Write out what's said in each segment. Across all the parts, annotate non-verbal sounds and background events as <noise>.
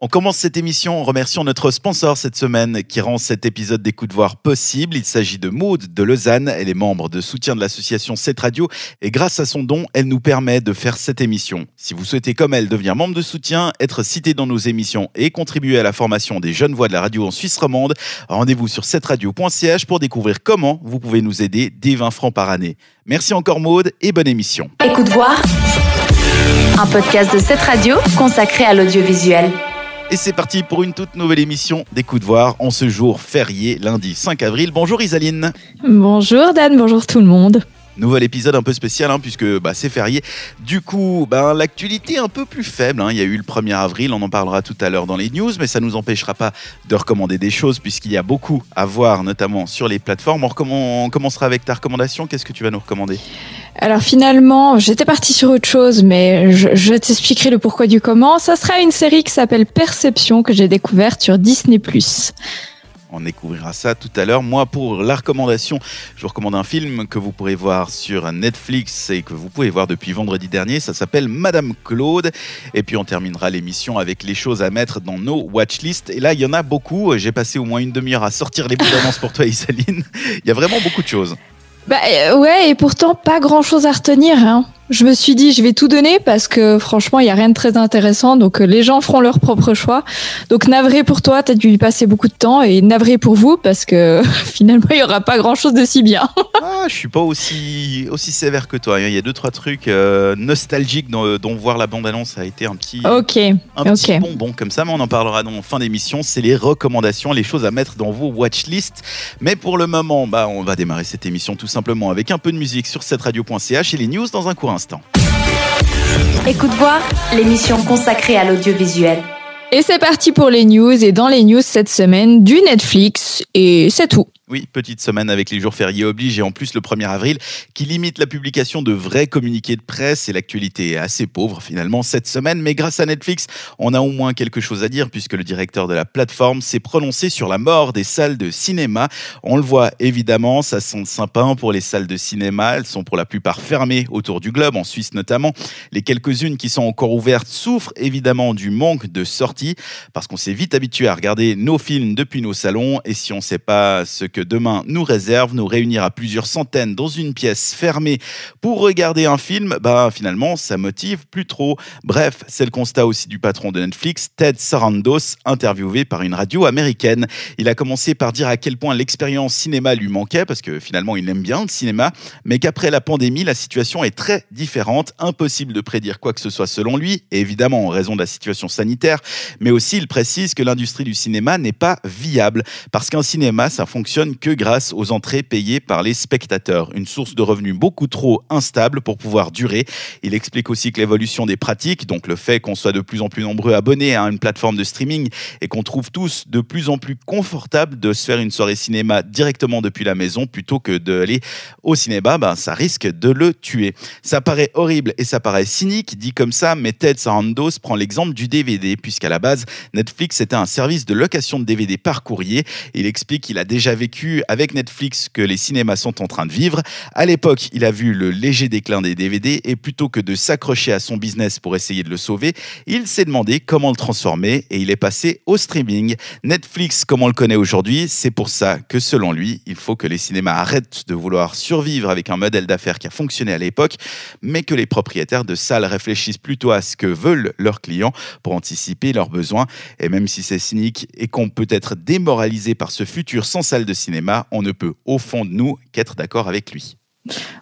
On commence cette émission en remerciant notre sponsor cette semaine qui rend cet épisode des coups de possible. Il s'agit de Maude de Lausanne. Elle est membre de soutien de l'association 7 Radio et grâce à son don, elle nous permet de faire cette émission. Si vous souhaitez comme elle devenir membre de soutien, être cité dans nos émissions et contribuer à la formation des jeunes voix de la radio en Suisse romande, rendez-vous sur 7radio.ch pour découvrir comment vous pouvez nous aider dès 20 francs par année. Merci encore Maude et bonne émission. Écoute voir un podcast de 7 Radio consacré à l'audiovisuel. Et c'est parti pour une toute nouvelle émission des coups de voir en ce jour férié, lundi 5 avril. Bonjour Isaline. Bonjour Dan, bonjour tout le monde. Nouvel épisode un peu spécial hein, puisque bah, c'est férié. Du coup, bah, l'actualité est un peu plus faible. Hein. Il y a eu le 1er avril, on en parlera tout à l'heure dans les news, mais ça ne nous empêchera pas de recommander des choses puisqu'il y a beaucoup à voir, notamment sur les plateformes. On, on commencera avec ta recommandation. Qu'est-ce que tu vas nous recommander? Alors finalement, j'étais partie sur autre chose, mais je, t'expliquerai le pourquoi du comment. Ça sera une série qui s'appelle Perception que j'ai découverte sur Disney+. On découvrira ça tout à l'heure. Moi, pour la recommandation, je vous recommande un film que vous pourrez voir sur Netflix et que vous pouvez voir depuis vendredi dernier. Ça s'appelle Madame Claude. Et puis, on terminera l'émission avec les choses à mettre dans nos watchlists. Et là, il y en a beaucoup. J'ai passé au moins une demi-heure à sortir les bouts d'avance pour toi, Isaline. <laughs> Il y a vraiment beaucoup de choses. Bah euh, ouais, et pourtant pas grand chose à retenir. Hein. Je me suis dit, je vais tout donner parce que franchement, il y a rien de très intéressant. Donc, euh, les gens feront leur propre choix. Donc, navré pour toi, tu as dû y passer beaucoup de temps et navré pour vous parce que <laughs> finalement, il y aura pas grand chose de si bien. <laughs> ah, je suis pas aussi, aussi sévère que toi. Il y a deux, trois trucs euh, nostalgiques dont, dont, voir la bande-annonce a été un petit, ok un petit bonbon comme ça. Mais on en parlera dans fin d'émission. C'est les recommandations, les choses à mettre dans vos watchlists. Mais pour le moment, bah, on va démarrer cette émission tout simplement avec un peu de musique sur cette radio.ch et les news dans un Écoute voir l'émission consacrée à l'audiovisuel. Et c'est parti pour les news. Et dans les news cette semaine, du Netflix. Et c'est tout. Oui, petite semaine avec les jours fériés oblige et en plus le 1er avril qui limite la publication de vrais communiqués de presse et l'actualité est assez pauvre finalement cette semaine. Mais grâce à Netflix, on a au moins quelque chose à dire puisque le directeur de la plateforme s'est prononcé sur la mort des salles de cinéma. On le voit évidemment, ça sent sympa pour les salles de cinéma. Elles sont pour la plupart fermées autour du globe, en Suisse notamment. Les quelques-unes qui sont encore ouvertes souffrent évidemment du manque de sorties parce qu'on s'est vite habitué à regarder nos films depuis nos salons et si on ne sait pas ce que demain nous réserve, nous réunir à plusieurs centaines dans une pièce fermée pour regarder un film, bah finalement ça motive plus trop. Bref, c'est le constat aussi du patron de Netflix, Ted Sarandos, interviewé par une radio américaine. Il a commencé par dire à quel point l'expérience cinéma lui manquait, parce que finalement il aime bien le cinéma, mais qu'après la pandémie, la situation est très différente, impossible de prédire quoi que ce soit selon lui, évidemment en raison de la situation sanitaire, mais aussi il précise que l'industrie du cinéma n'est pas viable, parce qu'un cinéma, ça fonctionne que grâce aux entrées payées par les spectateurs. Une source de revenus beaucoup trop instable pour pouvoir durer. Il explique aussi que l'évolution des pratiques, donc le fait qu'on soit de plus en plus nombreux abonnés à une plateforme de streaming et qu'on trouve tous de plus en plus confortable de se faire une soirée cinéma directement depuis la maison plutôt que d'aller au cinéma, ben, ça risque de le tuer. Ça paraît horrible et ça paraît cynique, dit comme ça, mais Ted Sarandos prend l'exemple du DVD, puisqu'à la base, Netflix était un service de location de DVD par courrier. Il explique qu'il a déjà vécu avec Netflix que les cinémas sont en train de vivre. À l'époque, il a vu le léger déclin des DVD et plutôt que de s'accrocher à son business pour essayer de le sauver, il s'est demandé comment le transformer et il est passé au streaming. Netflix, comme on le connaît aujourd'hui, c'est pour ça que selon lui, il faut que les cinémas arrêtent de vouloir survivre avec un modèle d'affaires qui a fonctionné à l'époque, mais que les propriétaires de salles réfléchissent plutôt à ce que veulent leurs clients pour anticiper leurs besoins. Et même si c'est cynique et qu'on peut être démoralisé par ce futur sans salle de cinéma, on ne peut au fond de nous qu'être d'accord avec lui.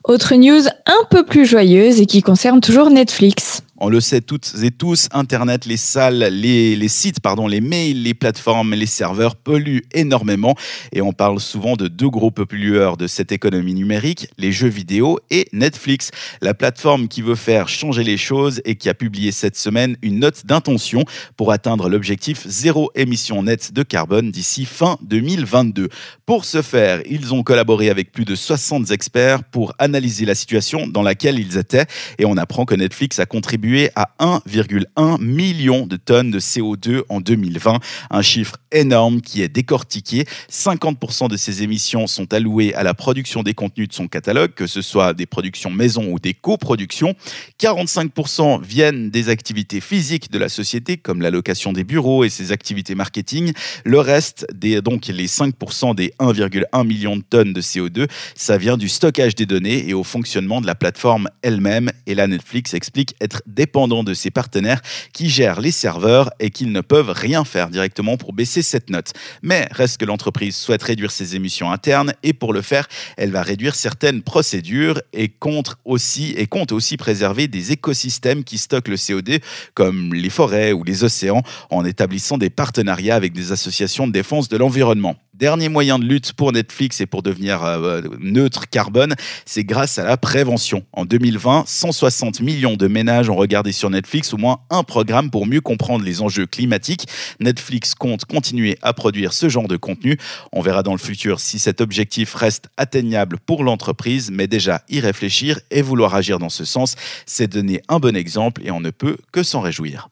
Autre news un peu plus joyeuse et qui concerne toujours Netflix. On le sait toutes et tous, Internet, les salles, les, sites, pardon, les mails, les plateformes, les serveurs polluent énormément. Et on parle souvent de deux gros pollueurs de cette économie numérique, les jeux vidéo et Netflix, la plateforme qui veut faire changer les choses et qui a publié cette semaine une note d'intention pour atteindre l'objectif zéro émission nette de carbone d'ici fin 2022. Pour ce faire, ils ont collaboré avec plus de 60 experts pour analyser la situation dans laquelle ils étaient. Et on apprend que Netflix a contribué à 1,1 million de tonnes de CO2 en 2020, un chiffre énorme qui est décortiqué. 50% de ces émissions sont allouées à la production des contenus de son catalogue, que ce soit des productions maison ou des coproductions. 45% viennent des activités physiques de la société, comme la location des bureaux et ses activités marketing. Le reste, des, donc les 5% des 1,1 million de tonnes de CO2, ça vient du stockage des données et au fonctionnement de la plateforme elle-même. Et là, Netflix explique être dépendant de ses partenaires qui gèrent les serveurs et qu'ils ne peuvent rien faire directement pour baisser cette note. Mais reste que l'entreprise souhaite réduire ses émissions internes et pour le faire, elle va réduire certaines procédures et compte aussi, et compte aussi préserver des écosystèmes qui stockent le CO2 comme les forêts ou les océans en établissant des partenariats avec des associations de défense de l'environnement. Dernier moyen de lutte pour Netflix et pour devenir euh, neutre carbone, c'est grâce à la prévention. En 2020, 160 millions de ménages ont regardé sur Netflix au moins un programme pour mieux comprendre les enjeux climatiques. Netflix compte continuer à produire ce genre de contenu. On verra dans le futur si cet objectif reste atteignable pour l'entreprise, mais déjà y réfléchir et vouloir agir dans ce sens, c'est donner un bon exemple et on ne peut que s'en réjouir.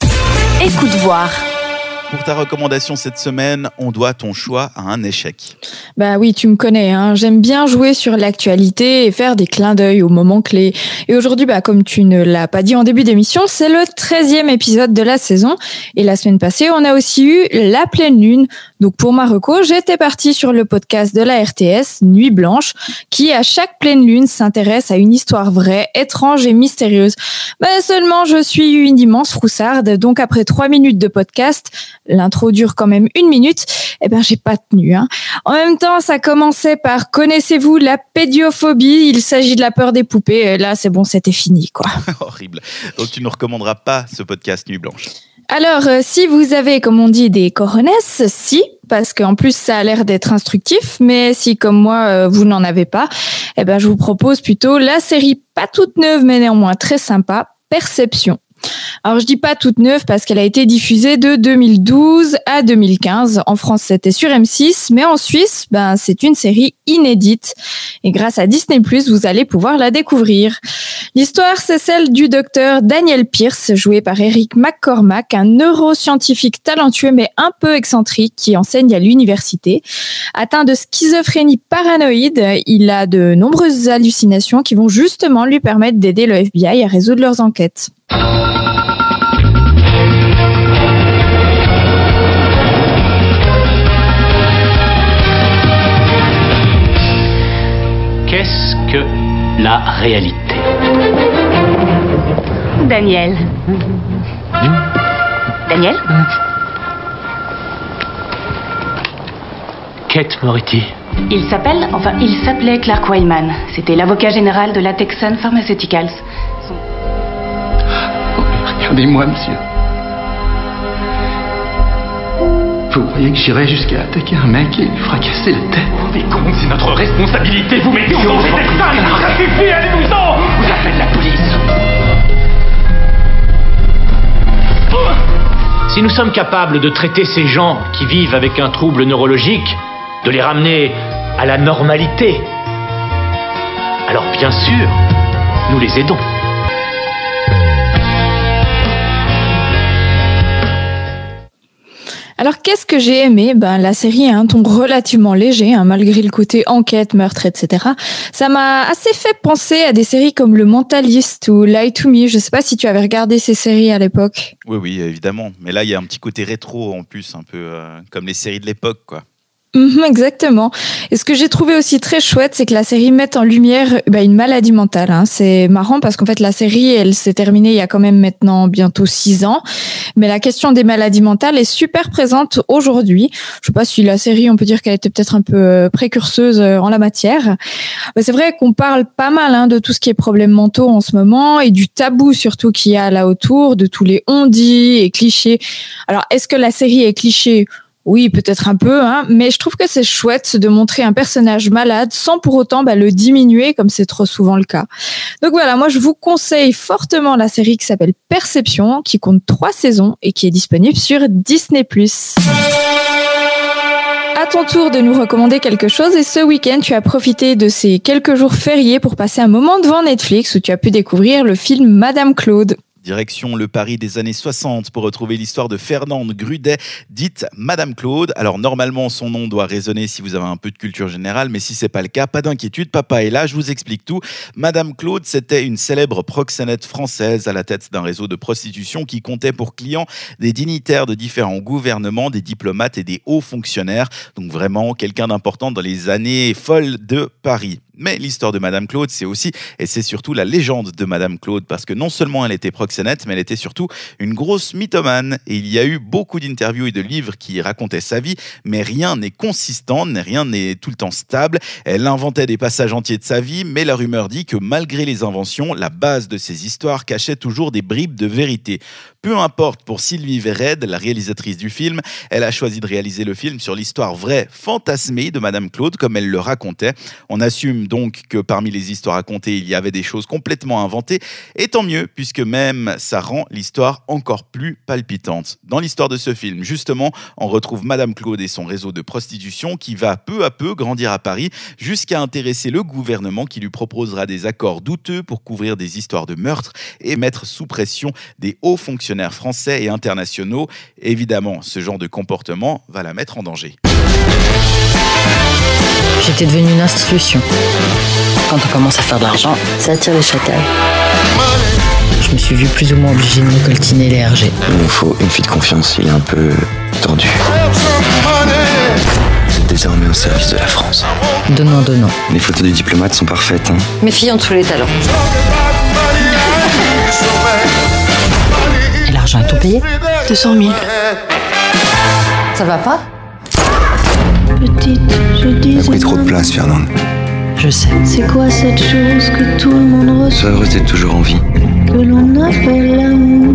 Écoute voir. Pour ta recommandation cette semaine, on doit ton choix à un échec. Bah oui, tu me connais. Hein. J'aime bien jouer sur l'actualité et faire des clins d'œil aux moments clés. Et aujourd'hui, bah, comme tu ne l'as pas dit en début d'émission, c'est le 13e épisode de la saison. Et la semaine passée, on a aussi eu la pleine lune. Donc pour ma reco, j'étais partie sur le podcast de la RTS, Nuit Blanche, qui à chaque pleine lune s'intéresse à une histoire vraie, étrange et mystérieuse. Mais seulement, je suis une immense froussarde. Donc après trois minutes de podcast, l'intro dure quand même une minute, eh ben j'ai pas tenu. Hein. En même temps, ça commençait par connaissez-vous la pédiophobie? Il s'agit de la peur des poupées. Et là, c'est bon, c'était fini, quoi. <laughs> Horrible. Donc tu ne recommanderas pas ce podcast Nuit Blanche? Alors, euh, si vous avez, comme on dit, des coronesses, si, parce qu'en plus ça a l'air d'être instructif, mais si comme moi euh, vous n'en avez pas, eh ben je vous propose plutôt la série pas toute neuve mais néanmoins très sympa, Perception. Alors je dis pas toute neuve parce qu'elle a été diffusée de 2012 à 2015. En France, c'était sur M6, mais en Suisse, ben c'est une série inédite et grâce à Disney+, vous allez pouvoir la découvrir. L'histoire, c'est celle du docteur Daniel Pierce, joué par Eric McCormack, un neuroscientifique talentueux mais un peu excentrique qui enseigne à l'université. Atteint de schizophrénie paranoïde, il a de nombreuses hallucinations qui vont justement lui permettre d'aider le FBI à résoudre leurs enquêtes. La réalité Daniel. Daniel Kate Moretti. Il s'appelle, enfin, il s'appelait Clark Wyman. C'était l'avocat général de la Texan Pharmaceuticals. Son- Regardez-moi, monsieur. Vous croyez que j'irais jusqu'à attaquer un mec et lui fracasser la tête Vous vous rendez compte, c'est notre responsabilité. Vous mettez en danger personne. Ça suffit, allez-vous-en. Vous appelez la police. Si nous sommes capables de traiter ces gens qui vivent avec un trouble neurologique, de les ramener à la normalité, alors bien sûr, nous les aidons. Alors qu'est-ce que j'ai aimé? Ben la série a un ton relativement léger, hein, malgré le côté enquête, meurtre, etc. Ça m'a assez fait penser à des séries comme Le Mentaliste ou Lie to Me. Je sais pas si tu avais regardé ces séries à l'époque. Oui, oui, évidemment. Mais là, il y a un petit côté rétro en plus, un peu euh, comme les séries de l'époque, quoi. Mhm, exactement. Et ce que j'ai trouvé aussi très chouette, c'est que la série met en lumière bah, une maladie mentale. hein. C'est marrant parce qu'en fait la série, elle s'est terminée il y a quand même maintenant bientôt six ans, mais la question des maladies mentales est super présente aujourd'hui. Je sais pas si la série, on peut dire qu'elle était peut-être un peu euh, précurseuse euh, en la matière. Mais c'est vrai qu'on parle pas mal hein, de tout ce qui est problèmes mentaux en ce moment et du tabou surtout qu'il y a là autour, de tous les on-dit et clichés. Alors est-ce que la série est cliché oui, peut-être un peu, hein, mais je trouve que c'est chouette de montrer un personnage malade sans pour autant bah, le diminuer comme c'est trop souvent le cas. Donc voilà, moi je vous conseille fortement la série qui s'appelle Perception, qui compte trois saisons et qui est disponible sur Disney+. À ton tour de nous recommander quelque chose et ce week-end tu as profité de ces quelques jours fériés pour passer un moment devant Netflix où tu as pu découvrir le film Madame Claude. Direction le Paris des années 60 pour retrouver l'histoire de Fernande Grudet, dite Madame Claude. Alors normalement son nom doit résonner si vous avez un peu de culture générale, mais si c'est pas le cas, pas d'inquiétude, papa est là, je vous explique tout. Madame Claude, c'était une célèbre proxénète française à la tête d'un réseau de prostitution qui comptait pour clients des dignitaires de différents gouvernements, des diplomates et des hauts fonctionnaires. Donc vraiment quelqu'un d'important dans les années folles de Paris. Mais l'histoire de Madame Claude, c'est aussi et c'est surtout la légende de Madame Claude, parce que non seulement elle était proxénète, mais elle était surtout une grosse mythomane. Et il y a eu beaucoup d'interviews et de livres qui racontaient sa vie, mais rien n'est consistant, rien n'est tout le temps stable. Elle inventait des passages entiers de sa vie, mais la rumeur dit que malgré les inventions, la base de ces histoires cachait toujours des bribes de vérité. Peu importe pour Sylvie Vered, la réalisatrice du film, elle a choisi de réaliser le film sur l'histoire vraie, fantasmée de Madame Claude, comme elle le racontait. On assume donc que parmi les histoires racontées, il y avait des choses complètement inventées, et tant mieux, puisque même ça rend l'histoire encore plus palpitante. Dans l'histoire de ce film, justement, on retrouve Madame Claude et son réseau de prostitution qui va peu à peu grandir à Paris, jusqu'à intéresser le gouvernement qui lui proposera des accords douteux pour couvrir des histoires de meurtre et mettre sous pression des hauts fonctionnaires français et internationaux. Évidemment, ce genre de comportement va la mettre en danger. J'étais devenue une institution. Quand on commence à faire de l'argent, ça attire les chacals. Je me suis vu plus ou moins obligé de me coltiner les RG. Il nous faut une fille de confiance, il est un peu tendu. Vous êtes désormais au service de la France. Donnant, donnant. Les photos du diplomate sont parfaites. Hein Mes filles ont tous les talents. L'argent est tout payé 200 000. Ça va pas? Petite, je T'as disais. pris trop de place, Fernande. Je sais. C'est quoi cette chose que tout le monde Sois ressent, heureuse d'être toujours en vie. que l'on appelle l'amour.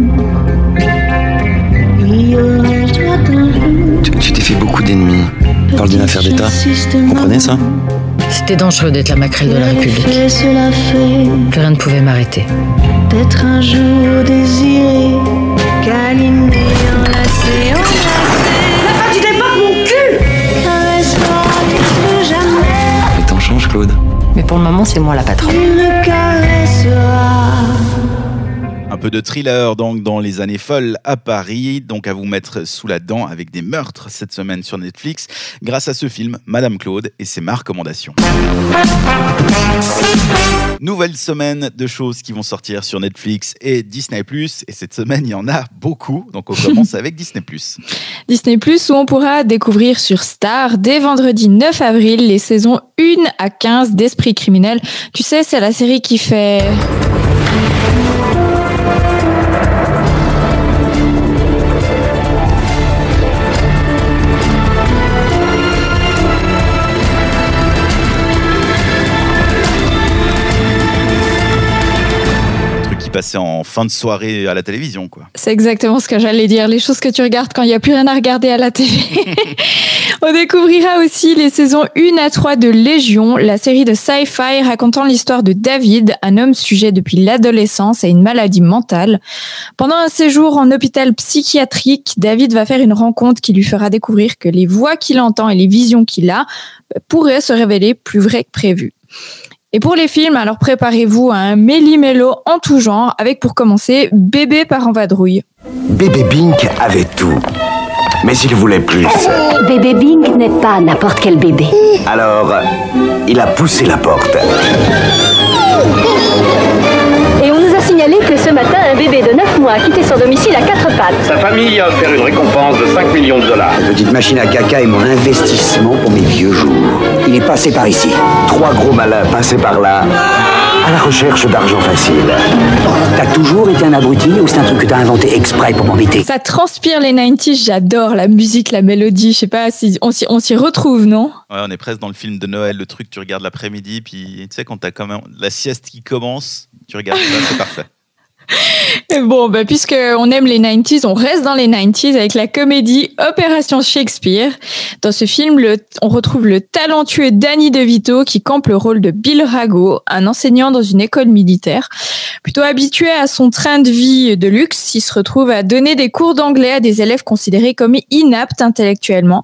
Tu tu t'es fait beaucoup d'ennemis. Parle d'une affaire d'État. Vous comprenez ça? C'était dangereux d'être la maquerelle de la République. Et cela fait Plus rien ne pouvait m'arrêter. d'être un jour désiré, câliné, enlacé, enlacé. La fin mon cul Caressant plus que jamais, Les temps changent, Claude. Mais pour le moment, c'est moi la patronne. tu me caresseras. Peu de thriller donc dans les années folles à Paris, donc à vous mettre sous la dent avec des meurtres cette semaine sur Netflix grâce à ce film Madame Claude et c'est ma recommandation. Nouvelle semaine de choses qui vont sortir sur Netflix et Disney+. Et cette semaine, il y en a beaucoup. Donc on commence avec Disney+. Disney où on pourra découvrir sur Star dès vendredi 9 avril les saisons 1 à 15 d'Esprit criminel. Tu sais, c'est la série qui fait Passait en fin de soirée à la télévision, quoi. C'est exactement ce que j'allais dire, les choses que tu regardes quand il n'y a plus rien à regarder à la télé. <laughs> On découvrira aussi les saisons 1 à 3 de Légion, la série de sci-fi racontant l'histoire de David, un homme sujet depuis l'adolescence à une maladie mentale. Pendant un séjour en hôpital psychiatrique, David va faire une rencontre qui lui fera découvrir que les voix qu'il entend et les visions qu'il a pourraient se révéler plus vraies que prévu. Et pour les films, alors préparez-vous à un méli-mélo en tout genre, avec pour commencer Bébé par en vadrouille. Bébé Bink avait tout. Mais il voulait plus. Bébé Bing n'est pas n'importe quel bébé. Alors, il a poussé la porte. Et on nous a signalé que ce matin, un bébé de 9 mois a quitté son domicile à quatre pattes. Sa famille a offert une récompense de 5 millions de dollars. La petite machine à caca est mon investissement pour mes passé par ici. Trois gros malins passés par là. À la recherche d'argent facile. T'as toujours été un abruti ou c'est un truc que t'as inventé exprès pour m'embêter? Ça transpire les 90s, j'adore la musique, la mélodie, je sais pas si on s'y, on s'y retrouve, non? Ouais, on est presque dans le film de Noël, le truc tu regardes l'après-midi, puis tu sais, quand t'as quand même la sieste qui commence, tu regardes ça, c'est parfait. <laughs> Bon, bah, puisque on aime les 90s, on reste dans les 90s avec la comédie Opération Shakespeare. Dans ce film, on retrouve le talentueux Danny DeVito qui campe le rôle de Bill Rago, un enseignant dans une école militaire. Plutôt habitué à son train de vie de luxe, il se retrouve à donner des cours d'anglais à des élèves considérés comme inaptes intellectuellement.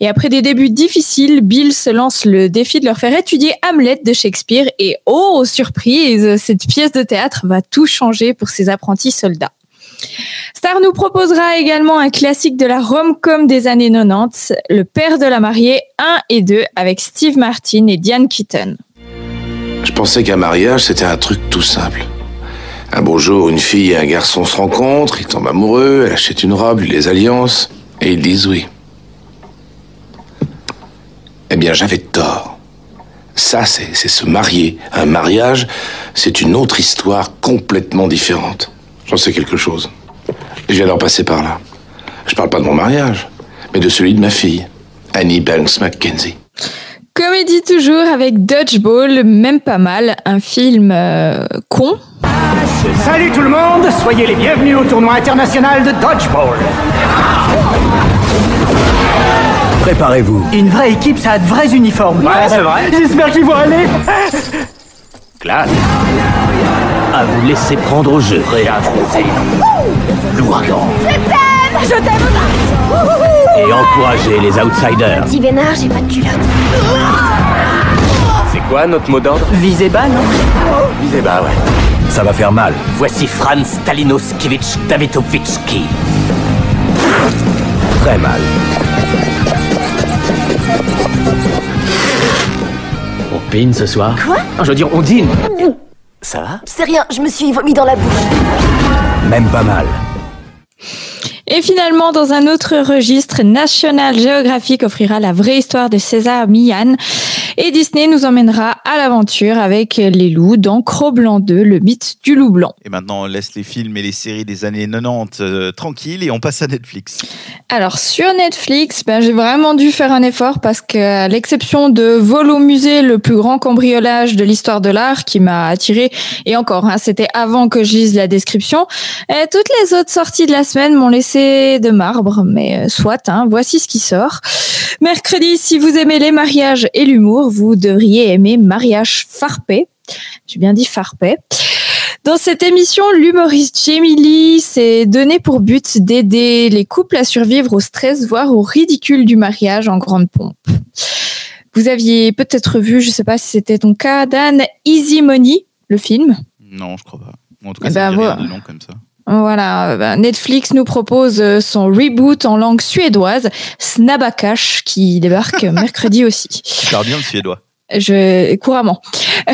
Et après des débuts difficiles, Bill se lance le défi de leur faire étudier Hamlet de Shakespeare. Et oh, surprise, cette pièce de théâtre va tout changer ses apprentis soldats. Star nous proposera également un classique de la rom-com des années 90, Le père de la mariée 1 et 2 avec Steve Martin et Diane Keaton. Je pensais qu'un mariage, c'était un truc tout simple. Un beau jour, une fille et un garçon se rencontrent, ils tombent amoureux, elle achète une robe, les alliances, et ils disent oui. Eh bien, j'avais tort. Ça, c'est se marier. Un mariage, c'est une autre histoire complètement différente. J'en sais quelque chose. Je viens d'en passer par là. Je parle pas de mon mariage, mais de celui de ma fille, Annie Banks Mackenzie. Comédie toujours avec Dodgeball, même pas mal, un film euh, con. Salut tout le monde, soyez les bienvenus au tournoi international de Dodgeball. Préparez-vous. Une vraie équipe, ça a de vrais uniformes. Ouais, c'est vrai. J'espère qu'ils vont aller. Classe. À vous laisser prendre au jeu et affronter l'ouragan. Je t'aime Je t'aime Et encourager les outsiders. Petit Vénard, j'ai pas de culotte. C'est quoi notre mot d'ordre? Visez bas, non? Visez bas, ouais. Ça va faire mal. Voici Franz Stalinoskivitch Davidovitchki. Très mal. Ce soir Quoi Non, je veux dire, on dîne. Ça va C'est rien, je me suis vomi dans la bouche. Même pas mal. Et finalement, dans un autre registre, National Geographic offrira la vraie histoire de César Millan et Disney nous emmènera à l'aventure avec les loups dans Cro-Blanc 2, le mythe du loup blanc. Et maintenant, on laisse les films et les séries des années 90 euh, tranquilles et on passe à Netflix. Alors sur Netflix, ben, j'ai vraiment dû faire un effort parce que à l'exception de Vol au musée, le plus grand cambriolage de l'histoire de l'art qui m'a attiré, et encore, hein, c'était avant que je lise la description, toutes les autres sorties de la semaine m'ont laissé de marbre, mais euh, soit, hein, voici ce qui sort. Mercredi, si vous aimez les mariages et l'humour, vous devriez aimer Mariage Farpé. J'ai bien dit Farpé. Dans cette émission, l'humoriste Jamie Lee s'est donné pour but d'aider les couples à survivre au stress, voire au ridicule du mariage en grande pompe. Vous aviez peut-être vu, je ne sais pas si c'était ton cas, Dan, Easy Money, le film. Non, je crois pas. En tout cas, Eh ça ben, rien voilà. de nom comme ça. Voilà, ben, Netflix nous propose euh, son reboot en langue suédoise, Snabakash, qui débarque <laughs> mercredi aussi. Je parle bien le suédois. Je couramment. <laughs>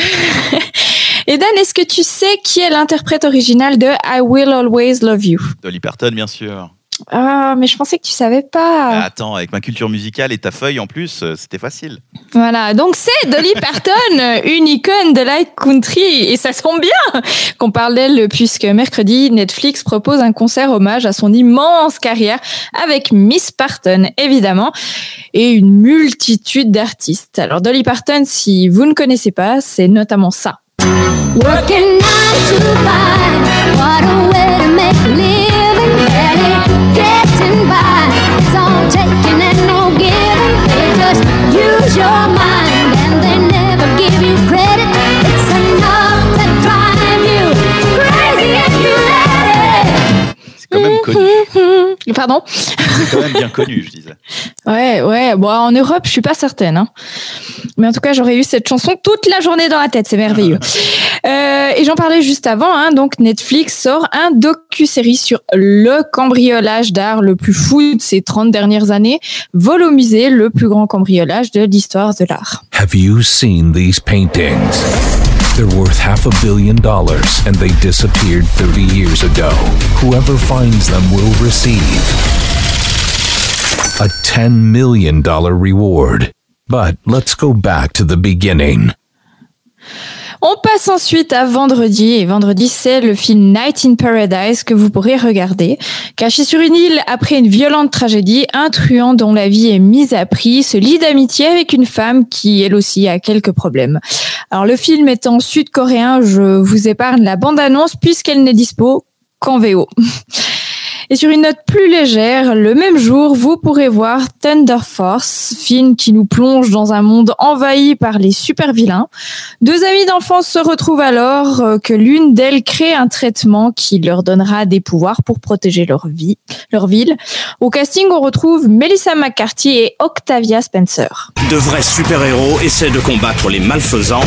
Et Dan, est-ce que tu sais qui est l'interprète original de I Will Always Love You? Dolly Parton, bien sûr. Ah, mais je pensais que tu savais pas. Ah, Attends, avec ma culture musicale et ta feuille en plus, euh, c'était facile. Voilà, donc c'est Dolly Parton, <laughs> une icône de la country, et ça tombe bien qu'on parle d'elle puisque mercredi, Netflix propose un concert hommage à son immense carrière avec Miss Parton, évidemment, et une multitude d'artistes. Alors Dolly Parton, si vous ne connaissez pas, c'est notamment ça. Working nine to five, what a way to make connu. <laughs> Pardon C'est quand même bien connu, je disais. Ouais, ouais. Bon, en Europe, je suis pas certaine. Hein. Mais en tout cas, j'aurais eu cette chanson toute la journée dans la tête. C'est merveilleux. <laughs> Euh, et j'en parlais juste avant. Hein, donc, Netflix sort un docu-série sur le cambriolage d'art le plus fou de ces 30 dernières années. Vol au musée, le plus grand cambriolage de l'histoire de l'art. Have you seen these paintings? They're worth half a billion dollars and they disappeared 30 years ago. Whoever finds them will receive a $10 million reward. But let's go back to the beginning. On passe ensuite à vendredi. Et vendredi, c'est le film Night in Paradise que vous pourrez regarder. Caché sur une île après une violente tragédie, un truand dont la vie est mise à prix se lie d'amitié avec une femme qui, elle aussi, a quelques problèmes. Alors, le film étant sud-coréen, je vous épargne la bande-annonce puisqu'elle n'est dispo qu'en VO. Et sur une note plus légère, le même jour, vous pourrez voir Thunder Force, film qui nous plonge dans un monde envahi par les super-vilains. Deux amies d'enfance se retrouvent alors euh, que l'une d'elles crée un traitement qui leur donnera des pouvoirs pour protéger leur vie, leur ville. Au casting, on retrouve Melissa McCarthy et Octavia Spencer. De vrais super-héros essaient de combattre les malfaisants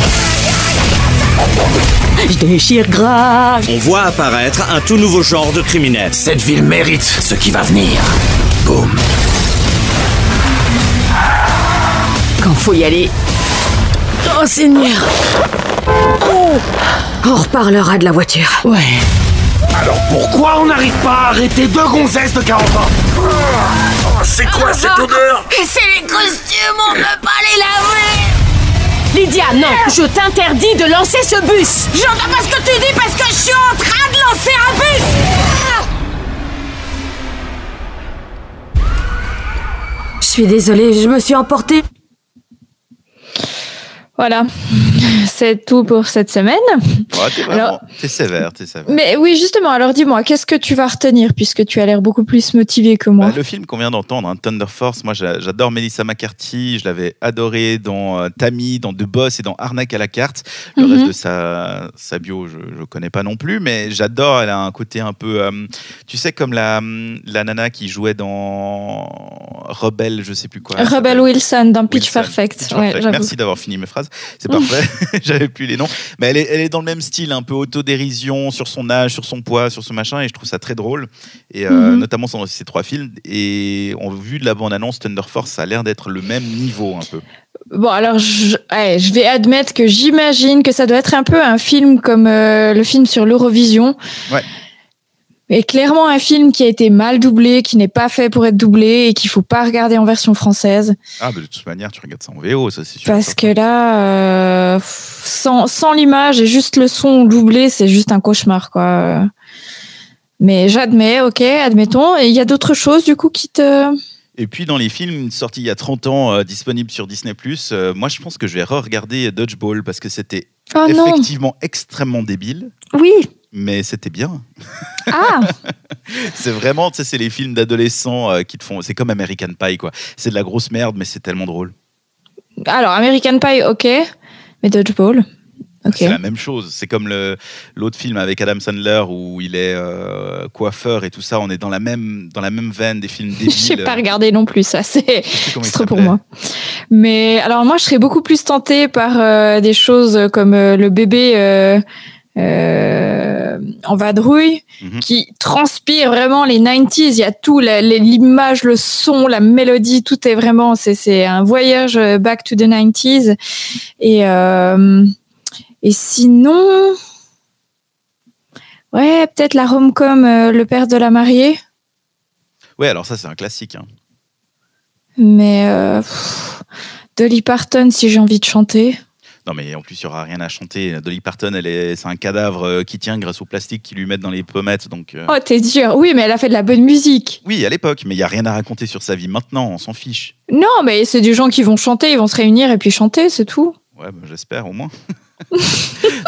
Je déchire grave. On voit apparaître un tout nouveau genre de criminel. Cette ville mérite ce qui va venir. Boum. Quand faut y aller. Oh Seigneur. Oh. On reparlera de la voiture. Ouais. Alors pourquoi on n'arrive pas à arrêter deux gonzesses de 40 ans? Oh, C'est quoi cette odeur? C'est les costumes, on peut pas les laver Lydia, non, je t'interdis de lancer ce bus. J'entends pas ce que tu dis parce que je suis en train de lancer un bus Je suis désolée, je me suis emportée. Voilà, <laughs> c'est tout pour cette semaine. Ouais, t'es vraiment- Alors- t'es sévère, t'es sévère. Mais oui, justement, alors dis-moi, qu'est-ce que tu vas retenir puisque tu as l'air beaucoup plus motivé que moi Bah, le film qu'on vient d'entendre, hein, Thunder Force, moi j'a- j'adore Melissa McCarthy, je l'avais adoré dans euh, Tammy, dans The Boss et dans Arnaque à la carte. Le Mhm. reste de sa, sa bio, je ne connais pas non plus, mais j'adore, elle a un côté un peu, euh, tu sais, comme la, la nana qui jouait dans Rebelle, je sais plus quoi. Rebel Wilson dans Pitch Wilson. Perfect. Pitch. Merci d'avoir fini mes phrases, c'est parfait. <laughs> J'avais plus les noms, mais elle est, elle est dans le même style, un peu autodérision sur son âge, sur son poids, sur ce machin, et je trouve ça très drôle. Et euh, Mhm. notamment dans ces trois films. Et on vu de la bande-annonce, Thunder Force, ça a l'air d'être le même niveau un peu. Bon, alors, je, ouais, je vais admettre que j'imagine que ça doit être un peu un film comme euh, le film sur l'Eurovision. Ouais. Et clairement un film qui a été mal doublé, qui n'est pas fait pour être doublé et qu'il faut pas regarder en version française. Ah, bah, de toute manière, tu regardes ça en VO, ça c'est sûr. Parce que là, euh, sans, sans l'image et juste le son doublé, c'est juste un cauchemar, quoi. Mais j'admets, ok, admettons. Et il y a d'autres choses, du coup, qui te... Et puis dans les films sortis il y a 30 ans, euh, disponibles sur Disney+, euh, moi je pense que je vais re-regarder Dodgeball parce que c'était Oh non. effectivement extrêmement débile. Oui. Mais c'était bien. Ah <laughs> C'est vraiment, tu sais, c'est les films d'adolescents euh, qui te font. C'est comme American Pie, quoi. C'est de la grosse merde, mais c'est tellement drôle. Alors, American Pie, ok. Mais Dodgeball, ok. C'est la même chose. C'est comme le- l'autre film avec Adam Sandler où il est euh, coiffeur et tout ça. On est dans la même, dans la même veine des films <laughs> débiles. J'ai pas regardé non plus, ça, c'est trop pour moi. Mais alors, moi, je serais beaucoup plus tentée par euh, des choses comme le bébé euh, en vadrouille Mhm. qui transpire vraiment les 90s. Il y a tout, l'image, le son, la mélodie, tout est vraiment, c'est un voyage euh, back to the 90s. Et, euh, et sinon, ouais, peut-être la rom-com euh, Le père de la mariée. Ouais, alors ça, c'est un classique. hein. Mais pff, Dolly Parton, si j'ai envie de chanter. Non, mais en plus, il n'y aura rien à chanter. Dolly Parton, elle est, c'est un cadavre euh, qui tient grâce au plastique qu'ils lui mettent dans les pommettes. Donc, euh, Oh, t'es dur. Oui, mais elle a fait de la bonne musique. oui, à l'époque, mais il n'y a rien à raconter sur sa vie maintenant. On s'en fiche. Non, mais c'est des gens qui vont chanter, ils vont se réunir et puis chanter, c'est tout. Ouais, bah, j'espère au moins. <laughs>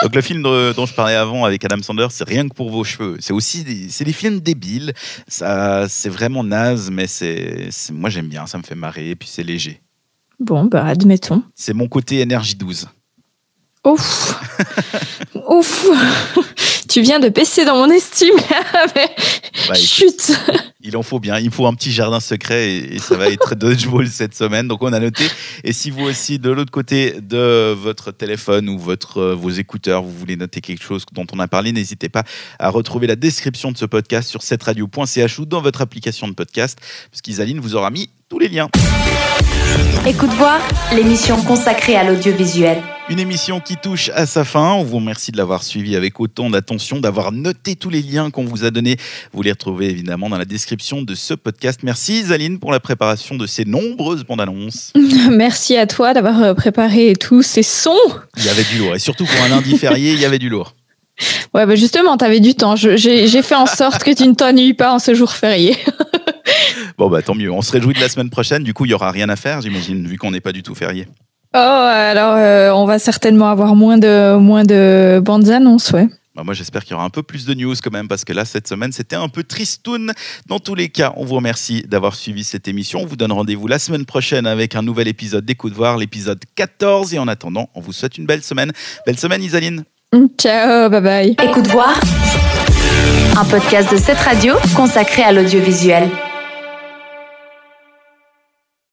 Donc le film dont je parlais avant avec Adam Sandler, c'est rien que pour vos cheveux. C'est aussi des, c'est des films débiles. Ça, c'est vraiment naze, mais c'est, c'est- moi j'aime bien. Ça me fait marrer et puis c'est léger. Bon, bah, admettons. C'est mon côté énergie 12. Ouf. <laughs> Ouf. <laughs> tu viens de baisser dans mon estime, là, <laughs> mais Bah, écoute, chut. Il en faut bien. Il faut un petit jardin secret et, et ça va être Dodgeball cette semaine. Donc on a noté. Et si vous aussi de l'autre côté de votre téléphone ou votre euh, vos écouteurs, vous voulez noter quelque chose dont on a parlé, n'hésitez pas à retrouver la description de ce podcast sur cetteradio.ch ou dans votre application de podcast, parce qu'Isaline vous aura mis tous les liens. Écoute voir, l'émission consacrée à l'audiovisuel. Une émission qui touche à sa fin. On vous remercie de l'avoir suivi avec autant d'attention, d'avoir noté tous les liens qu'on vous a donnés. Vous les retrouvez évidemment dans la description de ce podcast. Merci Isaline pour la préparation de ces nombreuses bandes annonces. <laughs> Merci à toi d'avoir euh, préparé tous ces sons. Il y avait du lourd. Et surtout pour un lundi férié, il y avait du lourd. <laughs> Ouais, bah justement, t'avais du temps. J'ai fait en sorte que tu ne t'ennuies pas en ce jour férié. <laughs> Bon, bah tant mieux. On se réjouit de la semaine prochaine. Du coup, il y aura rien à faire, j'imagine, vu qu'on n'est pas du tout férié. Oh, alors euh, on va certainement avoir moins de, moins de bandes annonces, ouais. Bah, moi, j'espère qu'il y aura un peu plus de news quand même, parce que là, cette semaine, c'était un peu tristoun. Dans tous les cas, on vous remercie d'avoir suivi cette émission. On vous donne rendez-vous la semaine prochaine avec un nouvel épisode d'Écoute Voir, l'épisode 14. Et en attendant, on vous souhaite une belle semaine. Belle semaine, Isaline. Ciao, bye bye. Écoute voir, un podcast de cette radio consacré à l'audiovisuel.